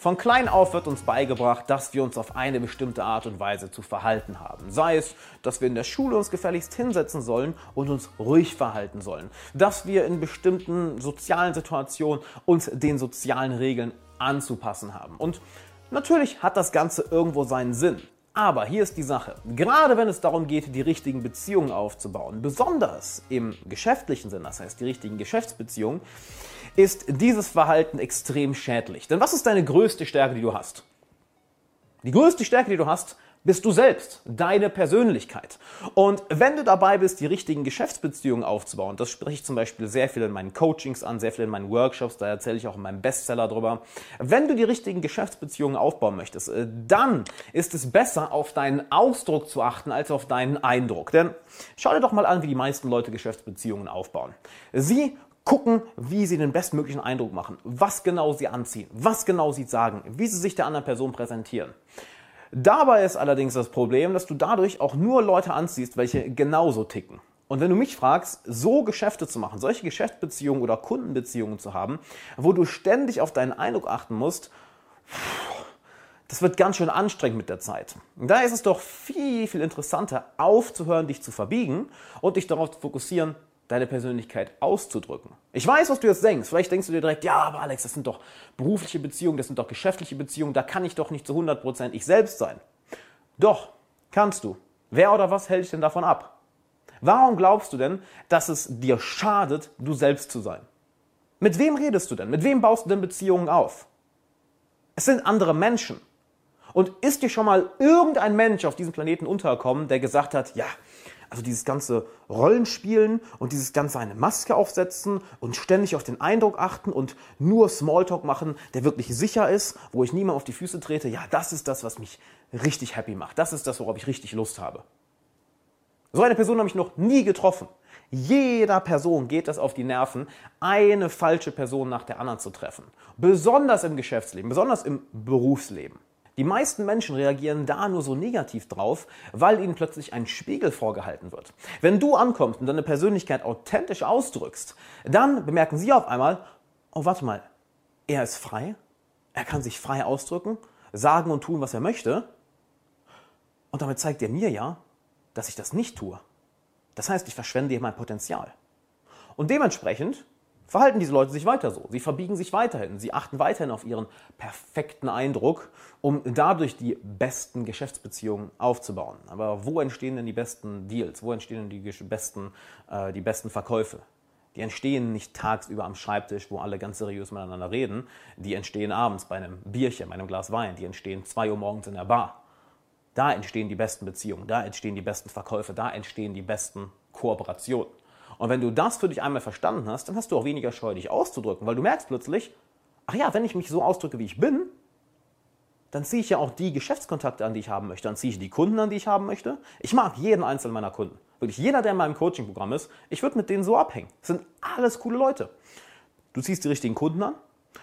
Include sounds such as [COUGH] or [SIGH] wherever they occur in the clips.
Von klein auf wird uns beigebracht, dass wir uns auf eine bestimmte Art und Weise zu verhalten haben. Sei es, dass wir in der Schule uns gefälligst hinsetzen sollen und uns ruhig verhalten sollen. Dass wir in bestimmten sozialen Situationen uns den sozialen Regeln anzupassen haben. Und natürlich hat das Ganze irgendwo seinen Sinn. Aber hier ist die Sache. Gerade wenn es darum geht, die richtigen Beziehungen aufzubauen, besonders im geschäftlichen Sinn, das heißt die richtigen Geschäftsbeziehungen, ist dieses Verhalten extrem schädlich. Denn was ist deine größte Stärke, die du hast? Die größte Stärke, die du hast, bist du selbst, deine Persönlichkeit. Und wenn du dabei bist, die richtigen Geschäftsbeziehungen aufzubauen, das spreche ich zum Beispiel sehr viel in meinen Coachings an, sehr viel in meinen Workshops, da erzähle ich auch in meinem Bestseller drüber. Wenn du die richtigen Geschäftsbeziehungen aufbauen möchtest, äh, dann ist es besser, auf deinen Ausdruck zu achten, als auf deinen Eindruck. Denn schau dir doch mal an, wie die meisten Leute Geschäftsbeziehungen aufbauen. Sie gucken, wie sie den bestmöglichen Eindruck machen, was genau sie anziehen, was genau sie sagen, wie sie sich der anderen Person präsentieren. Dabei ist allerdings das Problem, dass du dadurch auch nur Leute anziehst, welche genauso ticken. Und wenn du mich fragst, so Geschäfte zu machen, solche Geschäftsbeziehungen oder Kundenbeziehungen zu haben, wo du ständig auf deinen Eindruck achten musst, das wird ganz schön anstrengend mit der Zeit. Da ist es doch viel, viel interessanter, aufzuhören, dich zu verbiegen und dich darauf zu fokussieren, deine Persönlichkeit auszudrücken. Ich weiß, was du jetzt denkst. Vielleicht denkst du dir direkt, ja, aber Alex, das sind doch berufliche Beziehungen, das sind doch geschäftliche Beziehungen, da kann ich doch nicht zu 100% ich selbst sein. Doch, kannst du. Wer oder was hält dich denn davon ab? Warum glaubst du denn, dass es dir schadet, du selbst zu sein? Mit wem redest du denn? Mit wem baust du denn Beziehungen auf? Es sind andere Menschen. Und ist dir schon mal irgendein Mensch auf diesem Planeten untergekommen, der gesagt hat, ja, also dieses ganze Rollenspielen und dieses ganze eine Maske aufsetzen und ständig auf den Eindruck achten und nur Smalltalk machen, der wirklich sicher ist, wo ich niemand auf die Füße trete, ja, das ist das, was mich richtig happy macht. Das ist das, worauf ich richtig Lust habe. So eine Person habe ich noch nie getroffen. Jeder Person geht es auf die Nerven, eine falsche Person nach der anderen zu treffen. Besonders im Geschäftsleben, besonders im Berufsleben. Die meisten Menschen reagieren da nur so negativ drauf, weil ihnen plötzlich ein Spiegel vorgehalten wird. Wenn du ankommst und deine Persönlichkeit authentisch ausdrückst, dann bemerken sie auf einmal, oh warte mal, er ist frei, er kann sich frei ausdrücken, sagen und tun, was er möchte. Und damit zeigt er mir ja, dass ich das nicht tue. Das heißt, ich verschwende hier mein Potenzial. Und dementsprechend verhalten diese Leute sich weiter so. Sie verbiegen sich weiterhin. Sie achten weiterhin auf ihren perfekten Eindruck, um dadurch die besten Geschäftsbeziehungen aufzubauen. Aber wo entstehen denn die besten Deals? Wo entstehen denn die besten, äh, die besten Verkäufe? Die entstehen nicht tagsüber am Schreibtisch, wo alle ganz seriös miteinander reden. Die entstehen abends bei einem Bierchen, bei einem Glas Wein. Die entstehen zwei Uhr morgens in der Bar. Da entstehen die besten Beziehungen, da entstehen die besten Verkäufe, da entstehen die besten Kooperationen. Und wenn du das für dich einmal verstanden hast, dann hast du auch weniger Scheu, dich auszudrücken, weil du merkst plötzlich, ach ja, wenn ich mich so ausdrücke, wie ich bin, dann ziehe ich ja auch die Geschäftskontakte an, die ich haben möchte. Dann ziehe ich die Kunden an, die ich haben möchte. Ich mag jeden einzelnen meiner Kunden. Wirklich jeder, der in meinem Coaching-Programm ist, ich würde mit denen so abhängen. Das sind alles coole Leute. Du ziehst die richtigen Kunden an,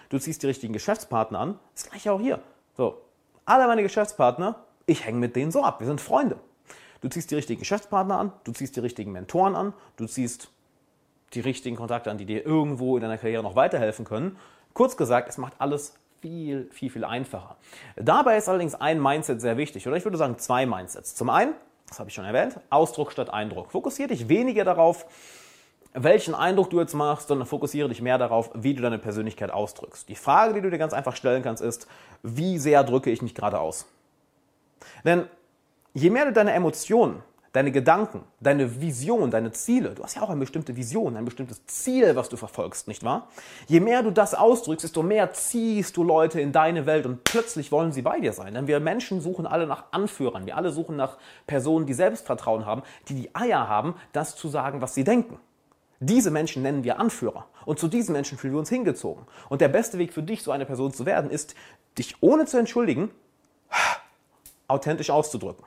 du ziehst die richtigen Geschäftspartner an. Das gleiche auch hier. So, alle meine Geschäftspartner, ich hänge mit denen so ab. Wir sind Freunde. Du ziehst die richtigen Geschäftspartner an, du ziehst die richtigen Mentoren an, du ziehst die richtigen Kontakte an, die dir irgendwo in deiner Karriere noch weiterhelfen können. Kurz gesagt, es macht alles viel, viel, viel einfacher. Dabei ist allerdings ein Mindset sehr wichtig, oder ich würde sagen zwei Mindsets. Zum einen, das habe ich schon erwähnt, Ausdruck statt Eindruck. Fokussiere dich weniger darauf, welchen Eindruck du jetzt machst, sondern fokussiere dich mehr darauf, wie du deine Persönlichkeit ausdrückst. Die Frage, die du dir ganz einfach stellen kannst, ist, wie sehr drücke ich mich gerade aus? Denn je mehr du deine Emotionen, deine Gedanken, deine Vision, deine Ziele, du hast ja auch eine bestimmte Vision, ein bestimmtes Ziel, was du verfolgst, nicht wahr? Je mehr du das ausdrückst, desto mehr ziehst du Leute in deine Welt und plötzlich wollen sie bei dir sein. Denn wir Menschen suchen alle nach Anführern, wir alle suchen nach Personen, die Selbstvertrauen haben, die die Eier haben, das zu sagen, was sie denken. Diese Menschen nennen wir Anführer. Und zu diesen Menschen fühlen wir uns hingezogen. Und der beste Weg für dich, so eine Person zu werden, ist, dich ohne zu entschuldigen, authentisch auszudrücken.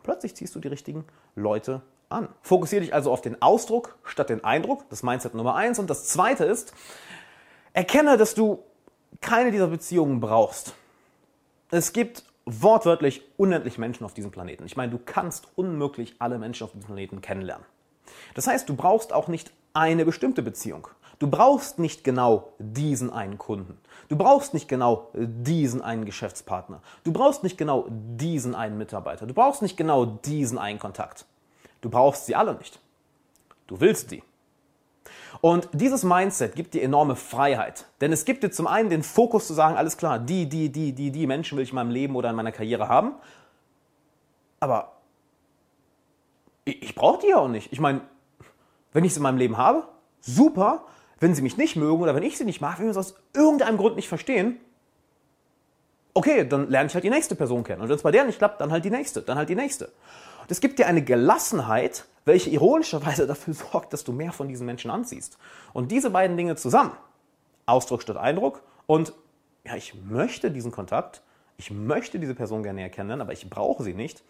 Und plötzlich ziehst du die richtigen Leute an. Fokussiere dich also auf den Ausdruck statt den Eindruck. Das Mindset Nummer eins. Und das zweite ist, erkenne, dass du keine dieser Beziehungen brauchst. Es gibt wortwörtlich unendlich Menschen auf diesem Planeten. Ich meine, du kannst unmöglich alle Menschen auf diesem Planeten kennenlernen. Das heißt, du brauchst auch nicht eine bestimmte Beziehung. Du brauchst nicht genau diesen einen Kunden. Du brauchst nicht genau diesen einen Geschäftspartner. Du brauchst nicht genau diesen einen Mitarbeiter. Du brauchst nicht genau diesen einen Kontakt. Du brauchst sie alle nicht. Du willst sie. Und dieses Mindset gibt dir enorme Freiheit. Denn es gibt dir zum einen den Fokus zu sagen, alles klar, die, die, die, die, die Menschen will ich in meinem Leben oder in meiner Karriere haben. Aber ich, ich brauche die ja auch nicht. Ich meine, wenn ich sie in meinem Leben habe, super. Wenn sie mich nicht mögen oder wenn ich sie nicht mag, wenn wir es aus irgendeinem Grund nicht verstehen, okay, dann lerne ich halt die nächste Person kennen. Und wenn es bei der nicht klappt, dann halt die nächste, dann halt die nächste. Und es gibt dir eine Gelassenheit, welche ironischerweise [LAUGHS] dafür sorgt, dass du mehr von diesen Menschen anziehst. Und diese beiden Dinge zusammen, Ausdruck statt Eindruck und ja, ich möchte diesen Kontakt, ich möchte diese Person gerne erkennen, aber ich brauche sie nicht.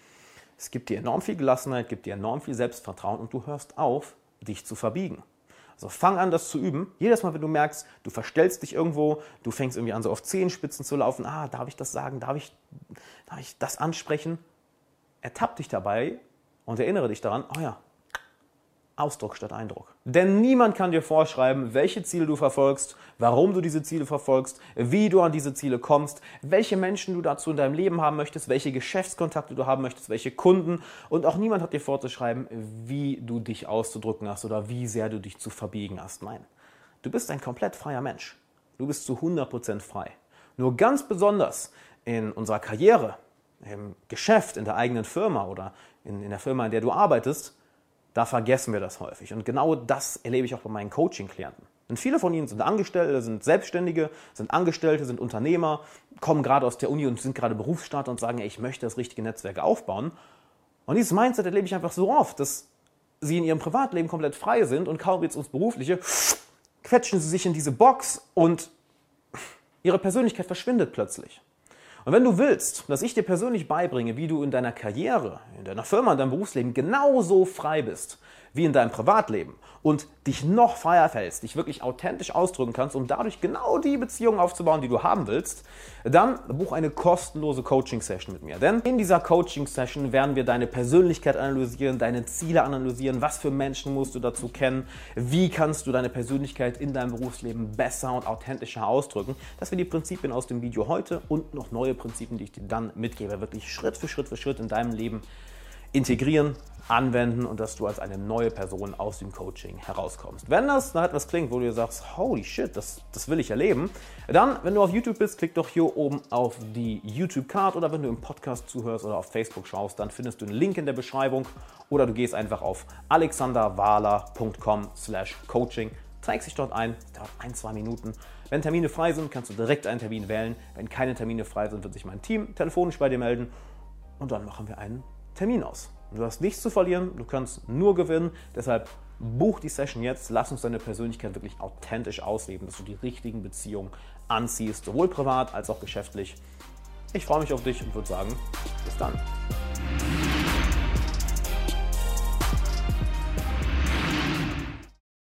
Es gibt dir enorm viel Gelassenheit, gibt dir enorm viel Selbstvertrauen und du hörst auf, dich zu verbiegen. Also fang an, das zu üben. Jedes Mal, wenn du merkst, du verstellst dich irgendwo, du fängst irgendwie an, so auf Zehenspitzen zu laufen. Ah, darf ich das sagen? Darf ich, darf ich das ansprechen? Ertapp dich dabei und erinnere dich daran, oh ja, Ausdruck statt Eindruck. Denn niemand kann dir vorschreiben, welche Ziele du verfolgst, warum du diese Ziele verfolgst, wie du an diese Ziele kommst, welche Menschen du dazu in deinem Leben haben möchtest, welche Geschäftskontakte du haben möchtest, welche Kunden. Und auch niemand hat dir vorzuschreiben, wie du dich auszudrücken hast oder wie sehr du dich zu verbiegen hast. Nein, du bist ein komplett freier Mensch. Du bist zu 100% frei. Nur ganz besonders in unserer Karriere, im Geschäft, in der eigenen Firma oder in, in der Firma, in der du arbeitest, da vergessen wir das häufig. Und genau das erlebe ich auch bei meinen Coaching-Klienten. Und viele von ihnen sind Angestellte, sind Selbstständige, sind Angestellte, sind Unternehmer, kommen gerade aus der Uni und sind gerade Berufsstarter und sagen, ey, ich möchte das richtige Netzwerk aufbauen. Und dieses Mindset erlebe ich einfach so oft, dass sie in ihrem Privatleben komplett frei sind und kaum jetzt ins Berufliche, quetschen sie sich in diese Box und ihre Persönlichkeit verschwindet plötzlich. Und wenn du willst, dass ich dir persönlich beibringe, wie du in deiner Karriere, in deiner Firma, in deinem Berufsleben genauso frei bist wie in deinem Privatleben und dich noch freier fällst, dich wirklich authentisch ausdrücken kannst, um dadurch genau die Beziehung aufzubauen, die du haben willst, dann buch eine kostenlose Coaching-Session mit mir. Denn in dieser Coaching-Session werden wir deine Persönlichkeit analysieren, deine Ziele analysieren, was für Menschen musst du dazu kennen, wie kannst du deine Persönlichkeit in deinem Berufsleben besser und authentischer ausdrücken. Das sind die Prinzipien aus dem Video heute und noch neue Prinzipien, die ich dir dann mitgebe, wirklich Schritt für Schritt für Schritt in deinem Leben integrieren, anwenden und dass du als eine neue Person aus dem Coaching herauskommst. Wenn das nach etwas klingt, wo du dir sagst, holy shit, das, das will ich erleben, dann, wenn du auf YouTube bist, klick doch hier oben auf die YouTube-Card oder wenn du im Podcast zuhörst oder auf Facebook schaust, dann findest du einen Link in der Beschreibung oder du gehst einfach auf alexanderwahler.com slash coaching, trägst dich dort ein, dauert ein, zwei Minuten. Wenn Termine frei sind, kannst du direkt einen Termin wählen. Wenn keine Termine frei sind, wird sich mein Team telefonisch bei dir melden und dann machen wir einen Termin aus. Du hast nichts zu verlieren, du kannst nur gewinnen. Deshalb buch die Session jetzt, lass uns deine Persönlichkeit wirklich authentisch ausleben, dass du die richtigen Beziehungen anziehst, sowohl privat als auch geschäftlich. Ich freue mich auf dich und würde sagen, bis dann.